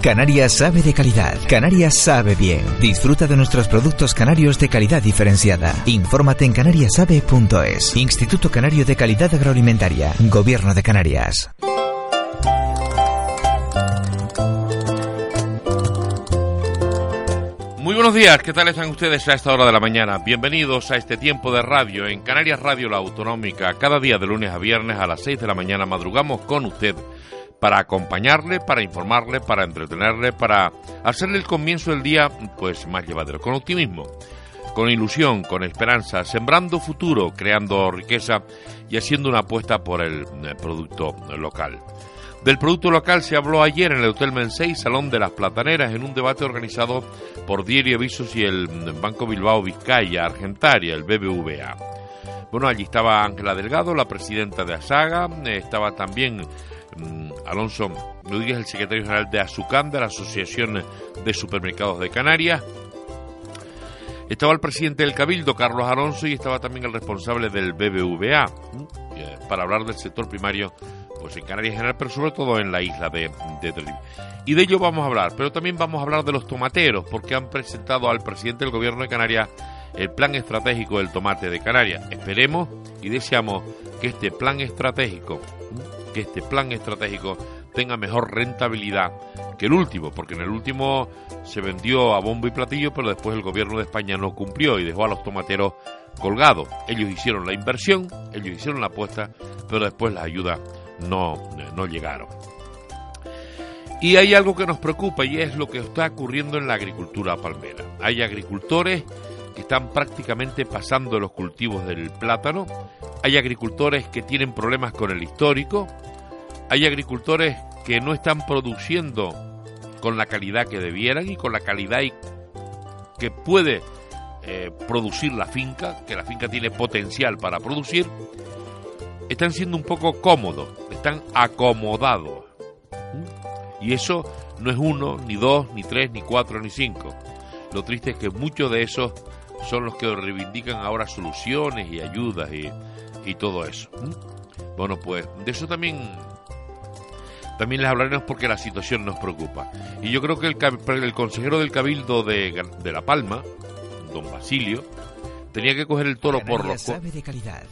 Canarias sabe de calidad. Canarias sabe bien. Disfruta de nuestros productos canarios de calidad diferenciada. Infórmate en canariasabe.es. Instituto Canario de Calidad Agroalimentaria. Gobierno de Canarias. Muy buenos días, ¿qué tal están ustedes a esta hora de la mañana? Bienvenidos a este tiempo de radio en Canarias Radio La Autonómica. Cada día de lunes a viernes a las 6 de la mañana madrugamos con usted para acompañarle, para informarle, para entretenerle, para hacerle el comienzo del día pues más llevadero, con optimismo, con ilusión, con esperanza, sembrando futuro, creando riqueza y haciendo una apuesta por el, el producto local. Del producto local se habló ayer en el Hotel Mensei, Salón de las Plataneras, en un debate organizado por Diario Visos y el Banco Bilbao Vizcaya Argentaria, el BBVA. Bueno, allí estaba Ángela Delgado, la presidenta de ASAGA, estaba también Alonso Rodríguez, el secretario general de Azucán, de la Asociación de Supermercados de Canarias. Estaba el presidente del Cabildo, Carlos Alonso, y estaba también el responsable del BBVA, para hablar del sector primario pues en Canarias en general, pero sobre todo en la isla de, de Tenerife. Y de ello vamos a hablar, pero también vamos a hablar de los tomateros, porque han presentado al presidente del gobierno de Canarias el plan estratégico del tomate de Canarias. Esperemos y deseamos que este plan estratégico, que este plan estratégico tenga mejor rentabilidad que el último, porque en el último se vendió a bombo y platillo, pero después el gobierno de España no cumplió y dejó a los tomateros colgados. Ellos hicieron la inversión, ellos hicieron la apuesta, pero después las ayudas no, no llegaron. Y hay algo que nos preocupa y es lo que está ocurriendo en la agricultura palmera. Hay agricultores que están prácticamente pasando los cultivos del plátano, hay agricultores que tienen problemas con el histórico, hay agricultores que no están produciendo con la calidad que debieran y con la calidad que puede eh, producir la finca, que la finca tiene potencial para producir, están siendo un poco cómodos, están acomodados. Y eso no es uno, ni dos, ni tres, ni cuatro, ni cinco. Lo triste es que muchos de esos son los que reivindican ahora soluciones y ayudas y, y todo eso. Bueno, pues de eso también también les hablaremos porque la situación nos preocupa. Y yo creo que el, el consejero del Cabildo de, de, La Palma, don Basilio, tenía que coger el toro por los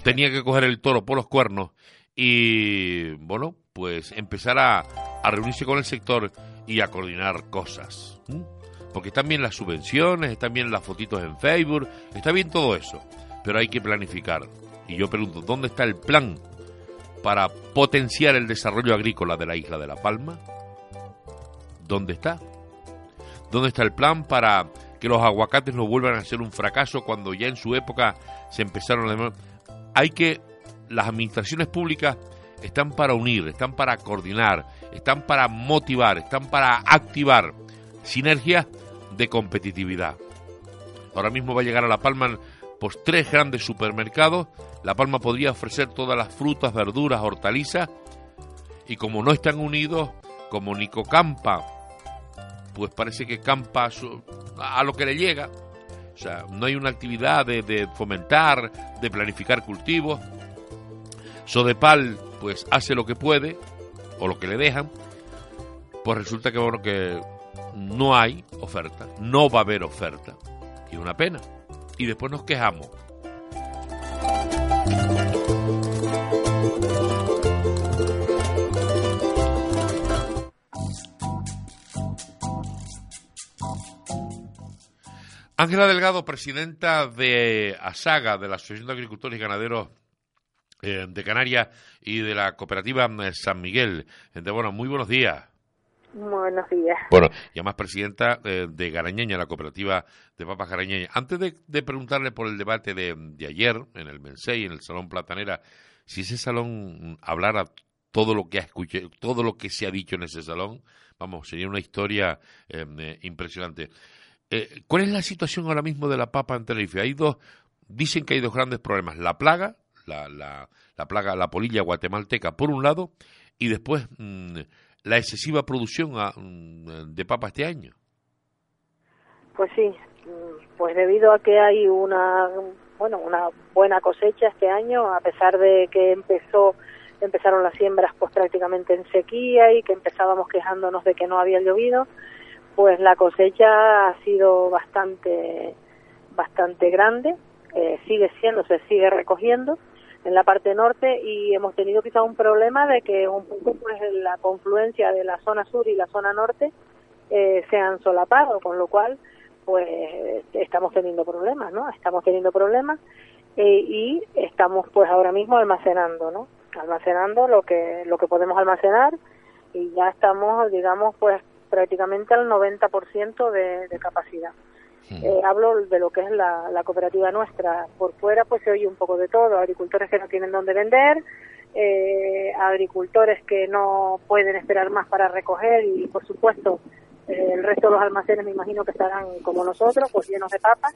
tenía que coger el toro por los cuernos y bueno, pues empezar a, a reunirse con el sector y a coordinar cosas. ¿Mm? Porque están bien las subvenciones, están bien las fotitos en Facebook, está bien todo eso, pero hay que planificar. Y yo pregunto, ¿dónde está el plan para potenciar el desarrollo agrícola de la isla de La Palma? ¿Dónde está? ¿Dónde está el plan para que los aguacates no vuelvan a ser un fracaso cuando ya en su época se empezaron a... Hay que... Las administraciones públicas están para unir, están para coordinar, están para motivar, están para activar sinergias de competitividad. Ahora mismo va a llegar a La Palma pues tres grandes supermercados. La Palma podría ofrecer todas las frutas, verduras, hortalizas. Y como no están unidos, como Nico campa, pues parece que campa a lo que le llega. O sea, no hay una actividad de, fomentar, de planificar cultivos. Sodepal, pues hace lo que puede, o lo que le dejan. Pues resulta que, bueno, que no hay oferta, no va a haber oferta. Y una pena. Y después nos quejamos. Ángela Delgado, presidenta de ASAGA, de la Asociación de Agricultores y Ganaderos eh, de Canarias y de la cooperativa eh, San Miguel. Gente, bueno, muy buenos días. Buenos días. Bueno, y además presidenta eh, de Garañeña, la cooperativa de papas Garañeña. Antes de, preguntarle por el debate de, de, ayer en el Mensei, en el Salón Platanera, si ese salón hablara todo lo que ha escuchado, todo lo que se ha dicho en ese salón, vamos, sería una historia eh, impresionante. Eh, ¿Cuál es la situación ahora mismo de la papa en Tenerife? Hay dos, dicen que hay dos grandes problemas. La plaga, la, la, la plaga, la polilla guatemalteca, por un lado, y después mmm, la excesiva producción a, mmm, de papa este año. Pues sí, pues debido a que hay una, bueno, una buena cosecha este año, a pesar de que empezó empezaron las siembras pues prácticamente en sequía y que empezábamos quejándonos de que no había llovido, pues la cosecha ha sido bastante bastante grande, eh, sigue siendo, se sigue recogiendo en la parte norte y hemos tenido quizá un problema de que un poco pues la confluencia de la zona sur y la zona norte eh, se han solapado, con lo cual pues estamos teniendo problemas, ¿no? Estamos teniendo problemas eh, y estamos pues ahora mismo almacenando, ¿no? Almacenando lo que lo que podemos almacenar y ya estamos, digamos, pues prácticamente al 90% de, de capacidad. Eh, hablo de lo que es la, la, cooperativa nuestra. Por fuera pues se oye un poco de todo, agricultores que no tienen dónde vender, eh, agricultores que no pueden esperar más para recoger y por supuesto eh, el resto de los almacenes me imagino que estarán como nosotros, pues llenos de papas.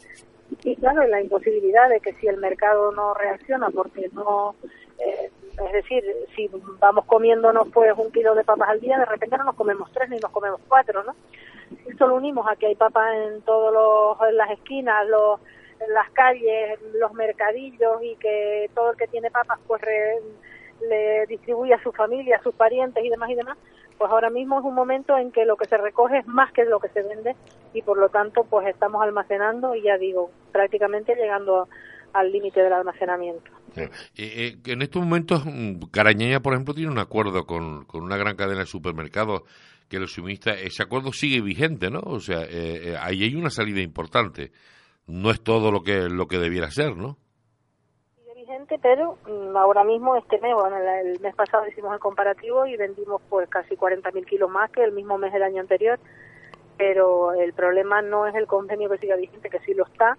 Y claro, la imposibilidad de que si el mercado no reacciona porque no... Eh, es decir, si vamos comiéndonos pues un kilo de papas al día, de repente no nos comemos tres ni nos comemos cuatro, ¿no? Esto lo unimos a que hay papas en en las esquinas, los, las calles, los mercadillos y que todo el que tiene papas pues le distribuye a su familia, a sus parientes y demás y demás, pues ahora mismo es un momento en que lo que se recoge es más que lo que se vende y por lo tanto pues estamos almacenando y ya digo, prácticamente llegando al límite del almacenamiento. Eh, en estos momentos, mm, Carañeña, por ejemplo, tiene un acuerdo con, con una gran cadena de supermercados que los suministra, ese acuerdo sigue vigente, ¿no? O sea, eh, eh, ahí hay una salida importante. No es todo lo que lo que debiera ser, ¿no? Vigente, pero mm, ahora mismo este mes, bueno, el, mes pasado hicimos el comparativo y vendimos pues casi 40.000 kilos más que el mismo mes del año anterior, pero el problema no es el convenio que siga vigente, que sí lo está,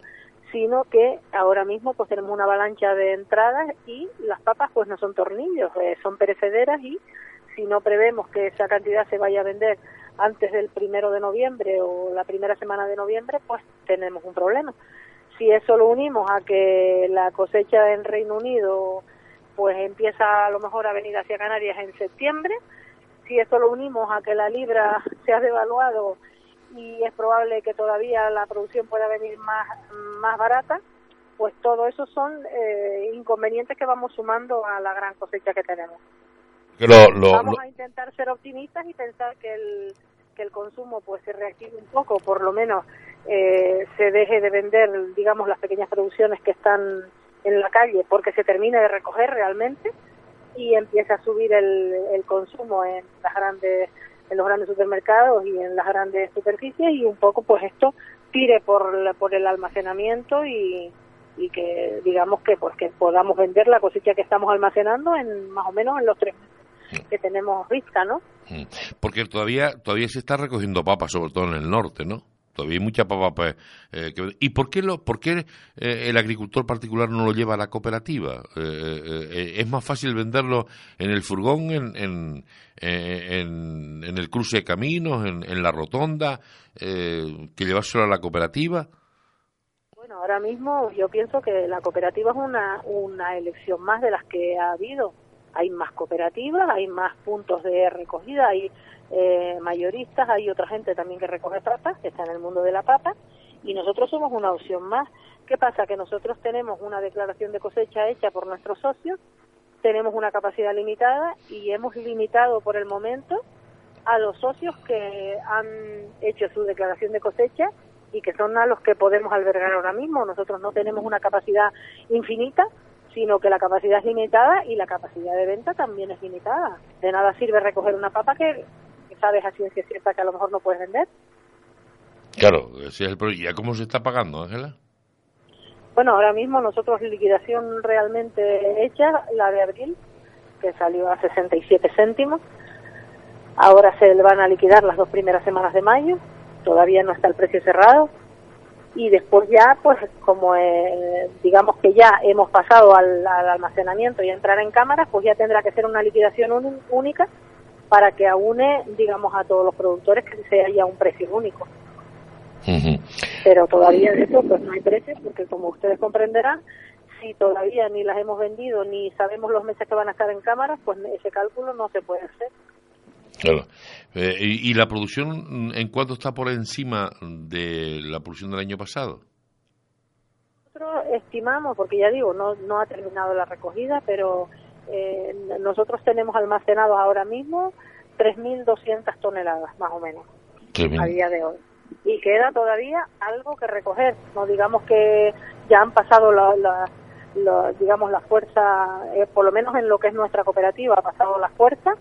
sino que ahora mismo pues tenemos una avalancha de entradas y las papas pues no son tornillos, eh, son perecederas y si no prevemos que esa cantidad se vaya a vender antes del primero de noviembre o la primera semana de noviembre, pues tenemos un problema. Si eso lo unimos a que la cosecha en Reino Unido pues empieza a lo mejor a venir hacia Canarias en septiembre, si eso lo unimos a que la libra se ha devaluado y es probable que todavía la producción pueda venir más, más barata, pues todo eso son eh, inconvenientes que vamos sumando a la gran cosecha que tenemos. Vamos a intentar ser optimistas y pensar que el, que el consumo pues se reactive un poco, por lo menos eh, se deje de vender, digamos, las pequeñas producciones que están en la calle porque se termine de recoger realmente y empiece a subir el, el consumo en las grandes en los grandes supermercados y en las grandes superficies y un poco pues esto tire por, por el almacenamiento y, y que digamos que pues podamos vender la cosecha que estamos almacenando en más o menos en los tres meses que tenemos vista, ¿no? Mm. Porque todavía todavía se está recogiendo papa, sobre todo en el norte, ¿no? Todavía hay mucha papa. Pues, eh, ¿Y por qué, lo, por qué eh, el agricultor particular no lo lleva a la cooperativa? Eh, ¿Es más fácil venderlo en el furgón, en, en, en, el cruce de caminos, en, la rotonda, que llevárselo a la cooperativa? Bueno, ahora mismo yo pienso que la cooperativa es una, una elección más de las que ha habido hay más cooperativas, hay más puntos de recogida, hay eh, mayoristas, hay otra gente también que recoge papas, que está en el mundo de la papa, y nosotros somos una opción más. ¿Qué pasa? Que nosotros tenemos una declaración de cosecha hecha por nuestros socios, tenemos una capacidad limitada y hemos limitado por el momento a los socios que han hecho su declaración de cosecha y que son a los que podemos albergar ahora mismo. Nosotros no tenemos una capacidad infinita, sino que la capacidad es limitada y la capacidad de venta también es limitada. De nada sirve recoger una papa que, sabes a ciencia cierta que a lo mejor no puedes vender. Claro, ese es el problema. ¿Y cómo se está pagando, Ángela? Bueno, ahora mismo nosotros liquidación realmente hecha, la de abril, que salió a 67 céntimos. Ahora se van a liquidar las dos primeras semanas de mayo. Todavía no está el precio cerrado y después ya, pues como eh, digamos que ya hemos pasado al, almacenamiento y a entrar en cámaras, pues ya tendrá que ser una liquidación única para que aúne, digamos, a todos los productores que se haya un precio único. Pero todavía de eso pues no hay precio porque como ustedes comprenderán, si todavía ni las hemos vendido ni sabemos los meses que van a estar en cámaras, pues ese cálculo no se puede hacer. Claro. Eh, y, la producción en cuánto está por encima de la producción del año pasado? Nosotros estimamos, porque ya digo, no, no ha terminado la recogida, pero Eh, nosotros tenemos almacenados ahora mismo 3.200 toneladas, más o menos, a día de hoy. Y queda todavía algo que recoger. No digamos que ya han pasado la, digamos la fuerza, eh, por lo menos en lo que es nuestra cooperativa, ha pasado la fuerza,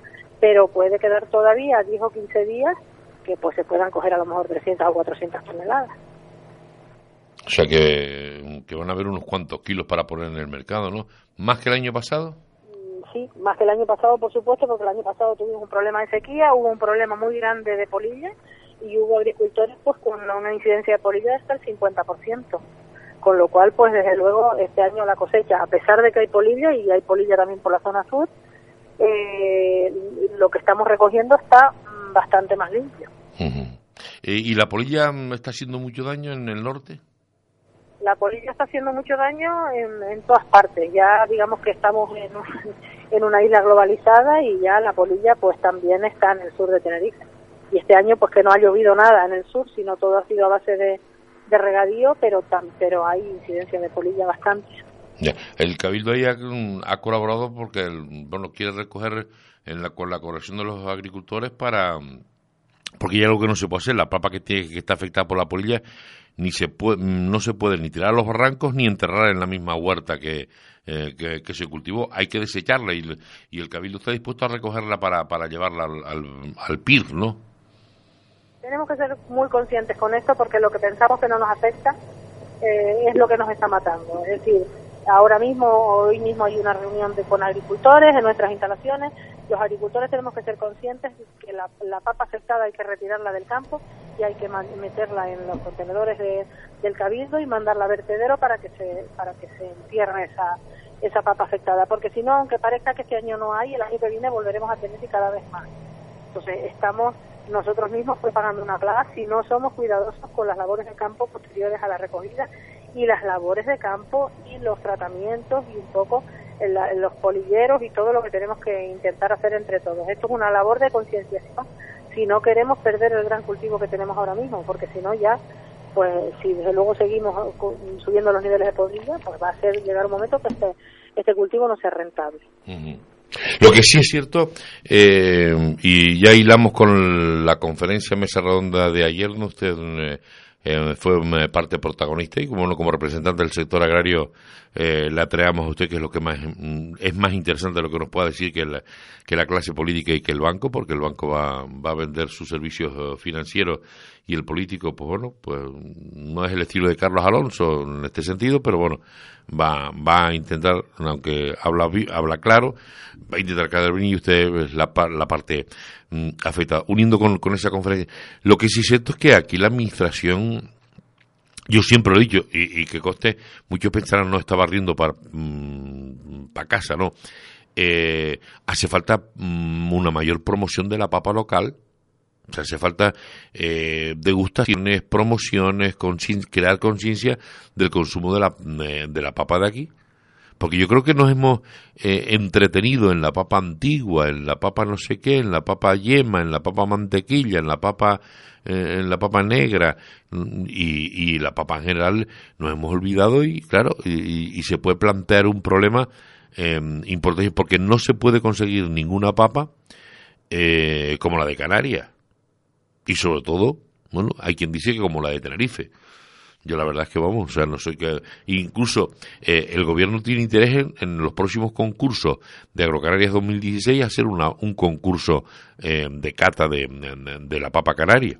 pero puede quedar todavía 10 o 15 días que pues se puedan coger a lo mejor 300 o 400 toneladas. O sea que, que van a haber unos cuantos kilos para poner en el mercado, ¿no? ¿Más que el año pasado? Sí, más que el año pasado, por supuesto, porque el año pasado tuvimos un problema de sequía, hubo un problema muy grande de polilla y hubo agricultores pues con una incidencia de polilla hasta el 50%. Con lo cual, pues desde luego, este año la cosecha, a pesar de que hay polilla y hay polilla también por la zona sur, eh, lo que estamos recogiendo está mm, bastante más limpio. Eh, ¿Y la polilla mm, está haciendo mucho daño en el norte? La polilla está haciendo mucho daño en, todas partes. Ya digamos que estamos en, en una isla globalizada y ya la polilla pues también está en el sur de Tenerife. Y este año pues que no ha llovido nada en el sur, sino todo ha sido a base de, de regadío, pero, pero hay incidencia de polilla bastante. El Cabildo ahí ha, colaborado porque bueno quiere recoger en la, con la corrección de los agricultores para porque hay algo que no se puede hacer, la papa que, tiene, que está afectada por la polilla ni se puede, no se puede ni tirar a los barrancos ni enterrar en la misma huerta que, eh, que, se cultivó. Hay que desecharla y, y, el Cabildo está dispuesto a recogerla para, para llevarla al, al, PIR, ¿no? Tenemos que ser muy conscientes con esto porque lo que pensamos que no nos afecta eh, es lo que nos está matando. Es decir, ahora mismo, hoy mismo hay una reunión de, con agricultores en nuestras instalaciones. Los agricultores tenemos que ser conscientes de que la, papa afectada hay que retirarla del campo y hay que meterla en los contenedores de, del cabildo y mandarla a vertedero para que se para que se entierre esa esa papa afectada. Porque si no aunque parezca que este año no hay el año que viene volveremos a tener y cada vez más. Entonces estamos nosotros mismos preparando una plaga si no somos cuidadosos con las labores de campo posteriores a la recogida y las labores de campo y los tratamientos y un poco los polilleros y todo lo que tenemos que intentar hacer entre todos. Esto es una labor de concienciación si no queremos perder el gran cultivo que tenemos ahora mismo, porque si no ya, pues si desde luego seguimos subiendo los niveles de podrilla, pues va a ser llegar un momento que este, este cultivo no sea rentable. Lo que sí es cierto, eh, y ya hilamos con la conferencia mesa redonda de ayer, ¿no? usted eh, eh, fue parte protagonista y como, como representante del sector agrario eh, le atraemos a usted que es lo que más mm, es más interesante lo que nos pueda decir que la, que la clase política y que el banco porque el banco va, va a vender sus servicios eh, financieros y el político pues bueno pues no es el estilo de Carlos Alonso en este sentido pero bueno va va a intentar aunque habla habla claro va a intentar bien y usted la, la parte Mm, afecta. Uniendo con, con esa conferencia, lo que sí siento es que aquí la administración yo siempre lo he dicho, y, que coste, muchos pensarán no estaba riendo para mm, casa, ¿no? Eh, hace falta mm, una mayor promoción de la papa local, o sea, hace falta eh, degustaciones, promociones, crear conciencia del consumo de la, de la papa de aquí. Porque yo creo que nos hemos eh, entretenido en la papa antigua, en la papa no sé qué, en la papa yema, en la papa mantequilla, en la papa eh, en la papa negra y, y, la papa en general nos hemos olvidado y claro y, se puede plantear un problema eh, importante porque no se puede conseguir ninguna papa eh, como la de Canarias y sobre todo bueno hay quien dice que como la de Tenerife yo la verdad es que vamos, o sea, no soy que... Incluso eh, el gobierno tiene interés en, los próximos concursos de Agrocanarias 2016 hacer una, un concurso eh, de cata de, de, la papa canaria.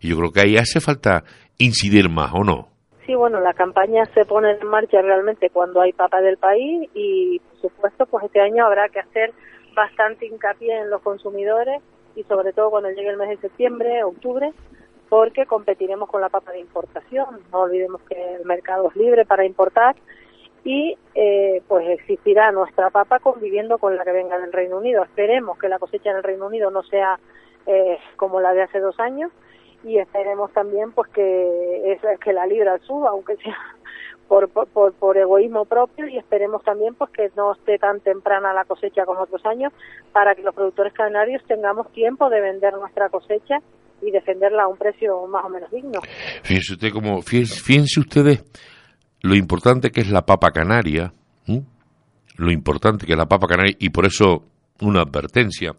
Y yo creo que ahí hace falta incidir más, ¿o no? Sí, bueno, la campaña se pone en marcha realmente cuando hay papa del país y, por supuesto, pues este año habrá que hacer bastante hincapié en los consumidores y sobre todo cuando llegue el mes de septiembre, octubre, porque competiremos con la papa de importación. No olvidemos que el mercado es libre para importar y eh, pues existirá nuestra papa conviviendo con la que venga del Reino Unido. Esperemos que la cosecha en el Reino Unido no sea eh, como la de hace dos años y esperemos también pues que que la libra suba aunque sea por, por, por egoísmo propio y esperemos también pues que no esté tan temprana la cosecha como otros años para que los productores canarios tengamos tiempo de vender nuestra cosecha y defenderla a un precio más o menos digno. Fíjense, usted como, fíjense, ustedes lo importante que es la papa canaria lo importante que es la papa canaria y por eso una advertencia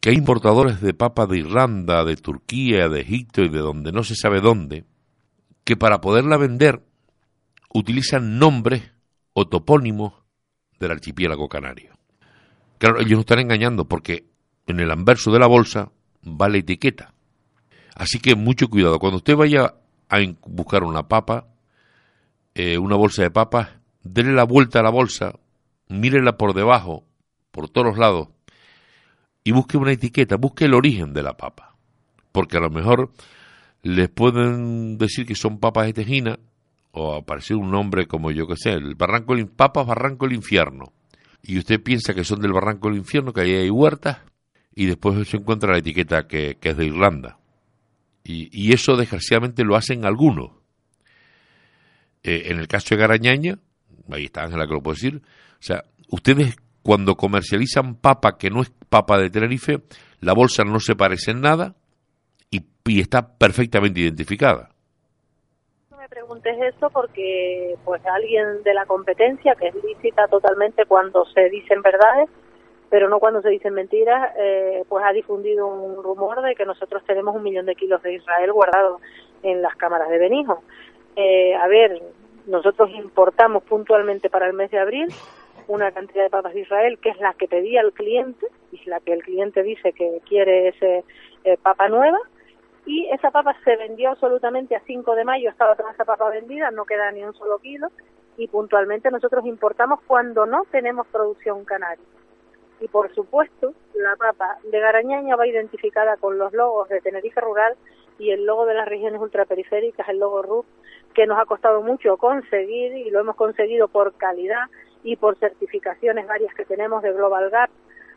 que hay importadores de papa de Irlanda, de Turquía, de Egipto y de donde no se sabe dónde, que para poderla vender utilizan nombres o topónimos del archipiélago canario. Claro, ellos nos están engañando porque en el anverso de la bolsa va la etiqueta. Así que mucho cuidado. Cuando usted vaya a buscar una papa, eh, una bolsa de papas, dele la vuelta a la bolsa, mírela por debajo, por todos los lados, y busque una etiqueta, busque el origen de la papa. Porque a lo mejor les pueden decir que son papas de tejina, o aparecer un nombre como yo que sé, el barranco del, papas barranco del infierno. Y usted piensa que son del barranco del infierno, que ahí hay huertas, y después se encuentra la etiqueta que, es de Irlanda. Y, y, eso desgraciadamente lo hacen algunos. Eh, en el caso de Garañaña, ahí está Ángela que lo puede decir, o sea, ustedes cuando comercializan papa que no es papa de Tenerife, la bolsa no se parece en nada y, está perfectamente identificada. Preguntes eso porque pues alguien de la competencia, que es lícita totalmente cuando se dicen verdades, pero no cuando se dicen mentiras, eh, pues ha difundido un rumor de que nosotros tenemos un millón de kilos de Israel guardados en las cámaras de Benijo. Eh, a ver, nosotros importamos puntualmente para el mes de abril una cantidad de papas de Israel que es la que pedía el cliente y la que el cliente dice que quiere ese eh, papa nueva y esa papa se vendió absolutamente a 5 de mayo, estaba toda esa papa vendida, no queda ni un solo kilo y puntualmente nosotros importamos cuando no tenemos producción canaria. Y por supuesto, la papa de Garañaña va identificada con los logos de Tenerife Rural y el logo de las regiones ultraperiféricas, el logo RUP, que nos ha costado mucho conseguir y lo hemos conseguido por calidad y por certificaciones varias que tenemos de Global Gap,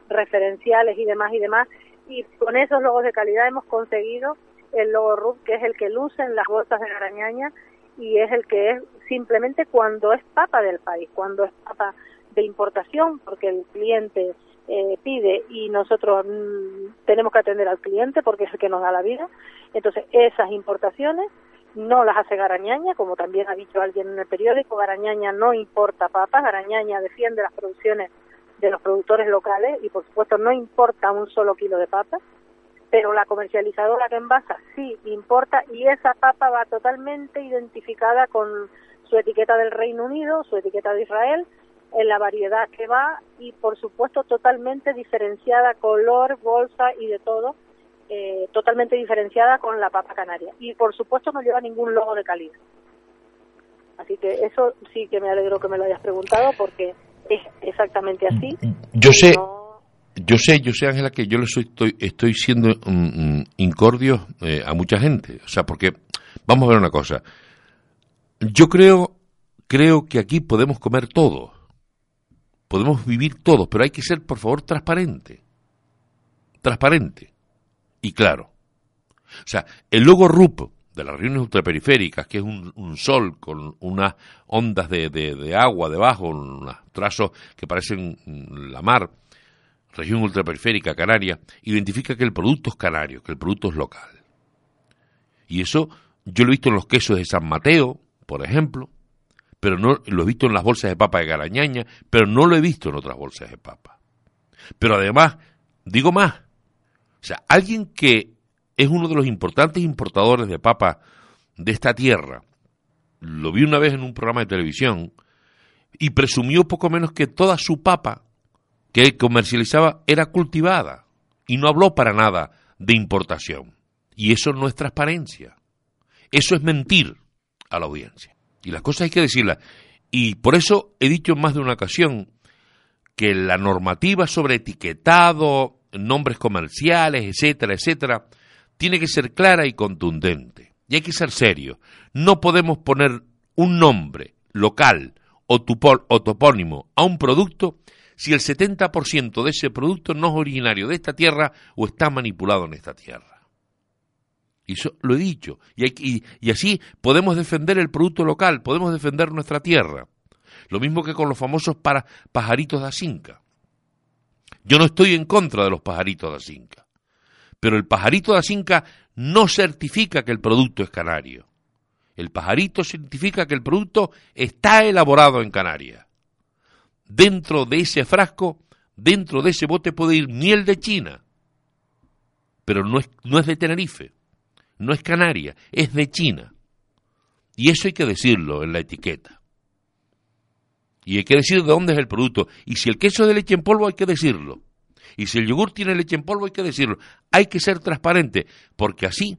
referenciales y demás y demás. Y con esos logos de calidad hemos conseguido el logo RUP, que es el que luce en las bolsas de Garañaña y es el que es simplemente cuando es papa del país, cuando es papa de importación, porque el cliente eh, pide y nosotros mm, tenemos que atender al cliente porque es el que nos da la vida. Entonces, esas importaciones no las hace Garañaña, como también ha dicho alguien en el periódico, Garañaña no importa papas, Garañaña defiende las producciones de los productores locales y por supuesto no importa un solo kilo de papas, pero la comercializadora que envasa sí importa y esa papa va totalmente identificada con su etiqueta del Reino Unido, su etiqueta de Israel, en la variedad que va y por supuesto totalmente diferenciada color, bolsa y de todo eh, totalmente diferenciada con la papa canaria. Y por supuesto no lleva ningún logo de calidad. Así que eso sí que me alegro que me lo hayas preguntado porque es exactamente así. Yo sé, yo sé, yo sé, Ángela, que yo le estoy, estoy siendo um, incordio eh, a mucha gente. O sea, porque, vamos a ver una cosa. Yo creo, creo que aquí podemos comer todo. Podemos vivir todos, pero hay que ser, por favor, transparente. Transparente y claro. O sea, el logo RUP de las regiones ultraperiféricas, que es un, sol con unas ondas de, de, agua debajo, unos trazos que parecen la mar, región ultraperiférica canaria, identifica que el producto es canario, que el producto es local. Y eso yo lo he visto en los quesos de San Mateo, por ejemplo, pero no lo he visto en las bolsas de papa de Garañaña, pero no lo he visto en otras bolsas de papa. Pero además, digo más, o sea, alguien que es uno de los importantes importadores de papa de esta tierra, lo vi una vez en un programa de televisión y presumió poco menos que toda su papa que comercializaba era cultivada y no habló para nada de importación. Y eso no es transparencia. Eso es mentir a la audiencia. Y las cosas hay que decirlas. Y por eso he dicho en más de una ocasión que la normativa sobre etiquetado, nombres comerciales, etcétera, etcétera, tiene que ser clara y contundente. Y hay que ser serio. No podemos poner un nombre local o, o topónimo a un producto si el 70% de ese producto no es originario de esta tierra o está manipulado en esta tierra. Y eso lo he dicho. Y, y así podemos defender el producto local, podemos defender nuestra tierra. Lo mismo que con los famosos para, pajaritos de Asinca. Yo no estoy en contra de los pajaritos de Asinca, pero el pajarito de Asinca no certifica que el producto es canario. El pajarito certifica que el producto está elaborado en Canarias. Dentro de ese frasco, dentro de ese bote puede ir miel de China, pero no es, no es de Tenerife, no es Canaria, es de China. Y eso hay que decirlo en la etiqueta. Y hay que decir de dónde es el producto. Y si el queso es de leche en polvo, hay que decirlo. Y si el yogur tiene leche en polvo, hay que decirlo. Hay que ser transparente, porque así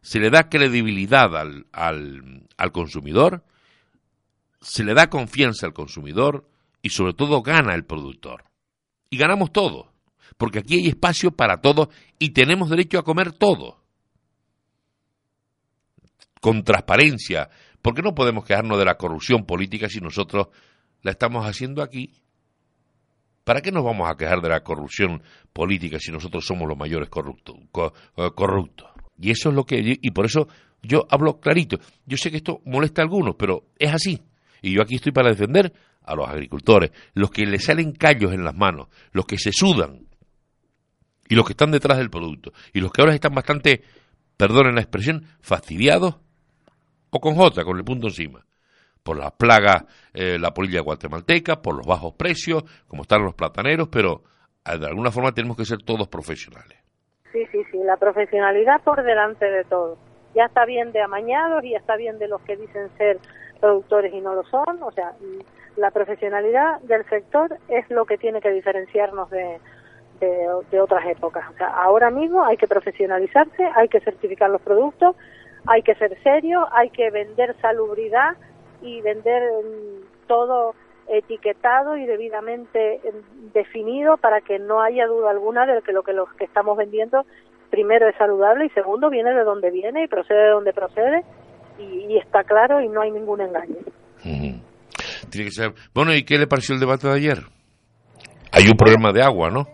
se le da credibilidad al, al, consumidor, se le da confianza al consumidor y sobre todo gana el productor. Y ganamos todos, porque aquí hay espacio para todos y tenemos derecho a comer todo. Con transparencia, porque no podemos quejarnos de la corrupción política si nosotros la estamos haciendo aquí. ¿Para qué nos vamos a quejar de la corrupción política si nosotros somos los mayores corruptos? Eh, corruptos? Y eso es lo que, y por eso yo hablo clarito. Yo sé que esto molesta a algunos, pero es así. Y yo aquí estoy para defender a los agricultores, los que le salen callos en las manos, los que se sudan y los que están detrás del producto y los que ahora están bastante, perdonen la expresión, fastidiados o con J, con el punto encima, por las plagas, eh, la polilla guatemalteca, por los bajos precios, como están los plataneros, pero eh, de alguna forma tenemos que ser todos profesionales. Sí, sí, sí, la profesionalidad por delante de todo. Ya está bien de amañados y ya está bien de los que dicen ser productores y no lo son. O sea, la profesionalidad del sector es lo que tiene que diferenciarnos de, de, otras épocas. O sea, ahora mismo hay que profesionalizarse, hay que certificar los productos, hay que ser serio, hay que vender salubridad y vender mm, todo etiquetado y debidamente mm, definido para que no haya duda alguna de que lo que los que estamos vendiendo primero es saludable y segundo viene de donde viene y procede de donde procede y, está claro y no hay ningún engaño. Tiene que ser. Bueno, ¿y qué le pareció el debate de ayer? Hay un problema de agua, ¿no?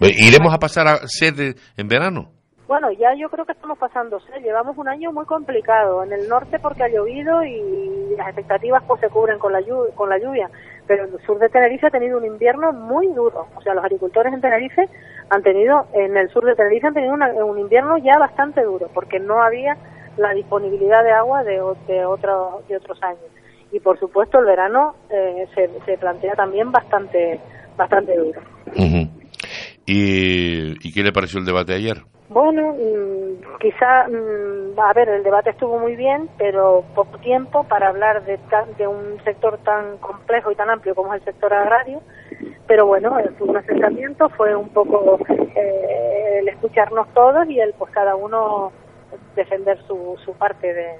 ¿Iremos a pasar a sed en verano? Bueno, ya yo creo que estamos pasando sed. Llevamos un año muy complicado en el norte porque ha llovido y las expectativas pues se cubren con la lluvia, con la lluvia. Pero el sur de Tenerife ha tenido un invierno muy duro. O sea, los agricultores en Tenerife han tenido, en el sur de Tenerife han tenido un invierno ya bastante duro porque no había la disponibilidad de agua de, de, otro, de otros años. Y por supuesto el verano eh, se, se, plantea también bastante, bastante duro. ¿Y, qué le pareció el debate ayer? Bueno, mm, quizá, mm, a ver, el debate estuvo muy bien, pero poco tiempo para hablar de, de un sector tan complejo y tan amplio como es el sector agrario. Pero bueno, eh, fue un acercamiento, fue un poco eh, el escucharnos todos y el pues cada uno defender su, su parte de,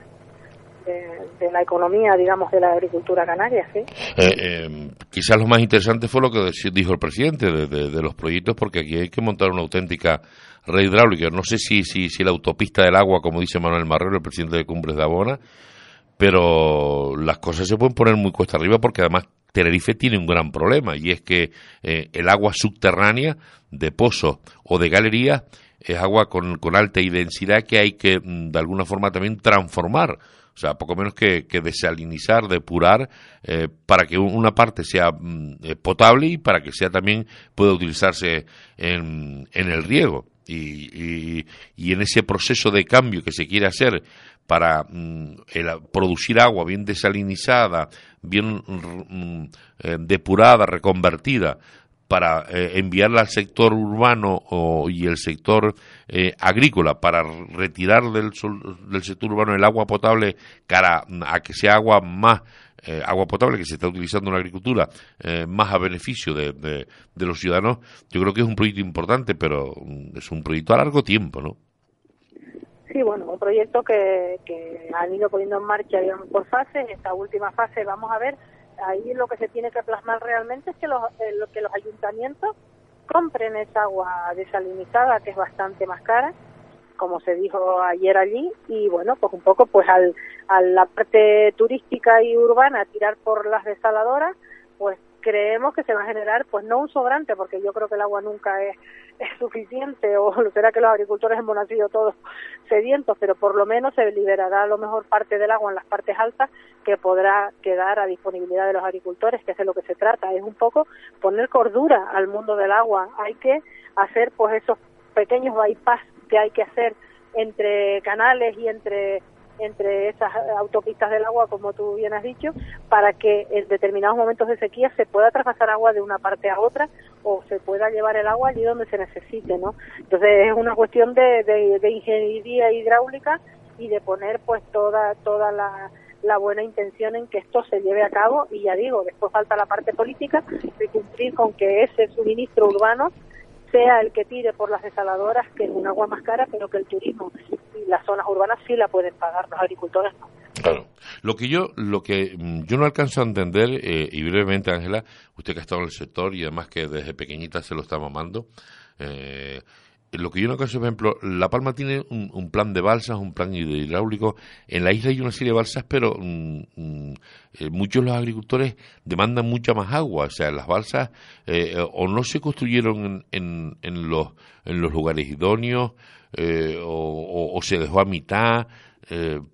de, la economía, digamos, de la agricultura canaria, ¿sí? Eh, eh, quizás lo más interesante fue lo que dijo el presidente de, los proyectos, porque aquí hay que montar una auténtica red hidráulica. No sé si, si, si la autopista del agua, como dice Manuel Marrero, el presidente de Cumbres de Abona, pero las cosas se pueden poner muy cuesta arriba porque además Tenerife tiene un gran problema y es que eh, el agua subterránea de pozos o de galerías es agua con, con alta densidad que hay que mm, de alguna forma también transformar o sea, poco menos que, desalinizar, depurar, eh, para que una parte sea mm, eh, potable y para que sea también pueda utilizarse en, el riego. Y, y, en ese proceso de cambio que se quiere hacer para mm, producir agua bien desalinizada, bien eh, depurada, reconvertida, para eh, enviarla al sector urbano y el sector eh, agrícola para retirar del, del, sector urbano el agua potable cara a que sea agua más eh, agua potable que se está utilizando en la agricultura más a beneficio de, de, los ciudadanos yo creo que es un proyecto importante pero mm, es un proyecto a largo tiempo ¿no? Sí, bueno, un proyecto que, que han ido poniendo en marcha digamos, por fases. Esta última fase vamos a ver ahí lo que se tiene que plasmar realmente es que los, eh, que los ayuntamientos compren esa agua desalinizada que es bastante más cara como se dijo ayer allí y bueno pues un poco pues al a la parte turística y urbana tirar por las desaladoras pues creemos que se va a generar, pues no un sobrante, porque yo creo que el agua nunca es, suficiente, o será que los agricultores hemos nacido todos sedientos, pero por lo menos se liberará a lo mejor parte del agua en las partes altas que podrá quedar a disponibilidad de los agricultores, que es de lo que se trata, es un poco poner cordura al mundo del agua, hay que hacer pues esos pequeños bypass que hay que hacer entre canales y entre entre esas autopistas del agua, como tú bien has dicho, para que en determinados momentos de sequía se pueda traspasar agua de una parte a otra o se pueda llevar el agua allí donde se necesite, ¿no? Entonces es una cuestión de, de, ingeniería hidráulica y de poner pues toda toda la buena intención en que esto se lleve a cabo y ya digo, después falta la parte política de cumplir con que ese suministro urbano sea el que tire por las desaladoras, que es un agua más cara, pero que el turismo y las zonas urbanas sí la pueden pagar, los agricultores. Claro. Lo que yo, lo que mm, yo no alcanzo a entender, eh, y brevemente, Ángela, usted que ha estado en el sector y además que desde pequeñita se lo está mamando, eh, lo que yo no caso, por ejemplo, La Palma tiene un, plan de balsas, un plan hidráulico. En la isla hay una serie de balsas, pero mm, mm, eh, muchos de los agricultores demandan mucha más agua. O sea, las balsas eh, o no se construyeron en, en, los, en los lugares idóneos eh, o, se dejó a mitad.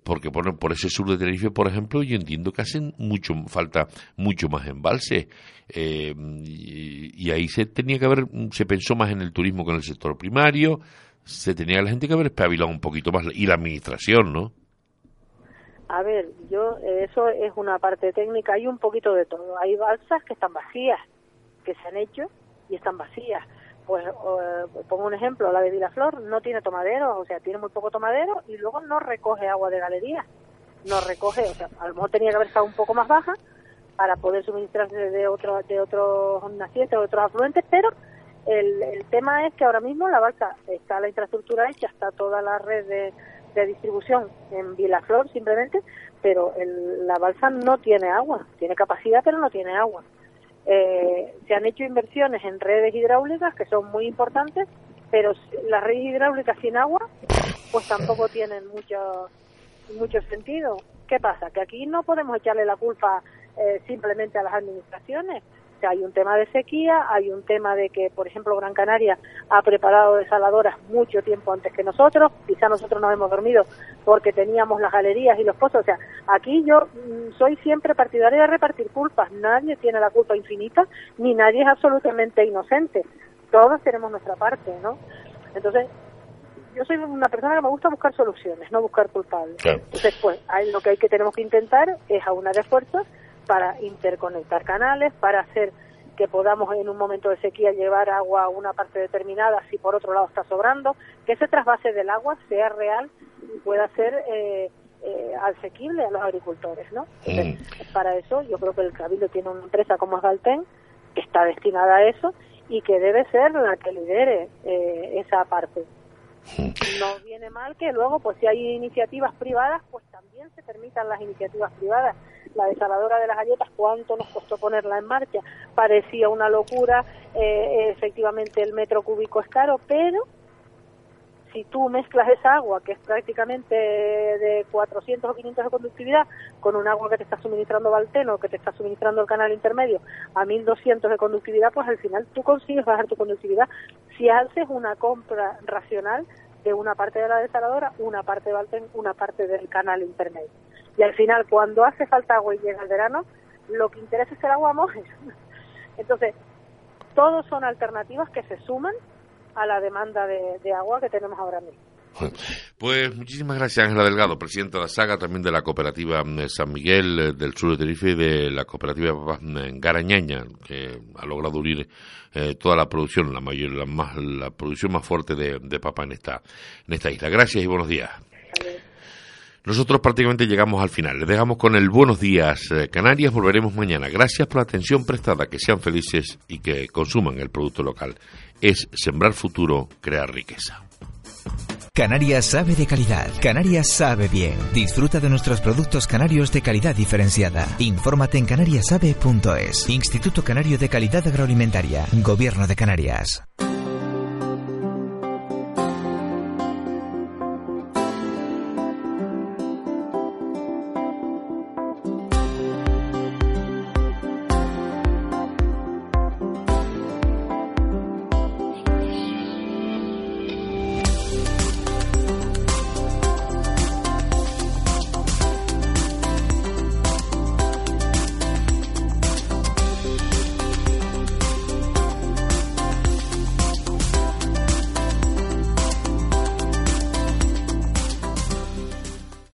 Porque por, ese sur de Tenerife, por ejemplo, yo entiendo que hacen mucho falta mucho más embalses. Eh, y, ahí se tenía que haber, se pensó más en el turismo que en el sector primario, se tenía la gente que haber espabilado un poquito más, y la administración, ¿no? A ver, yo, eso es una parte técnica, hay un poquito de todo. Hay balsas que están vacías, que se han hecho y están vacías. Pues pongo un ejemplo, la de Vilaflor no tiene tomadero, o sea, tiene muy poco tomadero y luego no recoge agua de galería. No recoge, o sea, a lo mejor tenía que haber estado un poco más baja, para poder suministrarse de otro, de otros nacientes, de otros afluentes, pero el, el, tema es que ahora mismo la balsa está la infraestructura hecha, está toda la red de, de distribución en Vilaflor simplemente, pero el, la balsa no tiene agua, tiene capacidad pero no tiene agua. Eh, se han hecho inversiones en redes hidráulicas que son muy importantes, pero las redes hidráulicas sin agua pues tampoco tienen mucho mucho sentido. ¿Qué pasa? Que aquí no podemos echarle la culpa eh, simplemente a las administraciones. O sea, hay un tema de sequía, hay un tema de que, por ejemplo, Gran Canaria ha preparado desaladoras mucho tiempo antes que nosotros, quizá nosotros nos hemos dormido porque teníamos las galerías y los pozos. O sea, aquí yo mm, soy siempre partidaria de repartir culpas. Nadie tiene la culpa infinita, ni nadie es absolutamente inocente. Todos tenemos nuestra parte, ¿no? Entonces, yo soy una persona que me gusta buscar soluciones, no buscar culpables. Entonces, pues, lo que hay que tenemos que intentar es aunar esfuerzos para interconectar canales, para hacer que podamos en un momento de sequía llevar agua a una parte determinada si por otro lado está sobrando, que ese trasvase del agua sea real y pueda ser eh, eh, asequible a los agricultores, ¿no? Mm. Para eso yo creo que el Cabildo tiene una empresa como Asgalten que está destinada a eso y que debe ser la que lidere eh, esa parte. Mm. No viene mal que luego, pues si hay iniciativas privadas, pues también se permitan las iniciativas privadas la desaladora de las galletas, cuánto nos costó ponerla en marcha. Parecía una locura, eh, efectivamente el metro cúbico es caro, pero si tú mezclas esa agua, que es prácticamente de 400 o 500 de conductividad, con un agua que te está suministrando Valteno, que te está suministrando el canal intermedio, a 1200 de conductividad, pues al final tú consigues bajar tu conductividad si haces una compra racional de una parte de la desaladora, una parte de Valten, una parte del canal intermedio. Y al final, cuando hace falta agua y llega el verano, lo que interesa es el agua moje. Entonces, todos son alternativas que se suman a la demanda de, agua que tenemos ahora mismo. Pues muchísimas gracias, Ángela Delgado, presidenta de la saga, también de la cooperativa mm, San Miguel eh, del sur de Tenerife y de la cooperativa mm, Garañaña, que ha logrado unir eh, toda la producción, la mayor, la más, la producción más fuerte de, de papa en esta, en esta isla. Gracias y buenos días. Nosotros prácticamente llegamos al final. Les dejamos con el buenos días eh, Canarias. Volveremos mañana. Gracias por la atención prestada. Que sean felices y que consuman el producto local. Es sembrar futuro, crear riqueza. Canarias sabe de calidad. Canarias sabe bien. Disfruta de nuestros productos canarios de calidad diferenciada. Infórmate en canariasabe.es. Instituto Canario de Calidad Agroalimentaria. Gobierno de Canarias.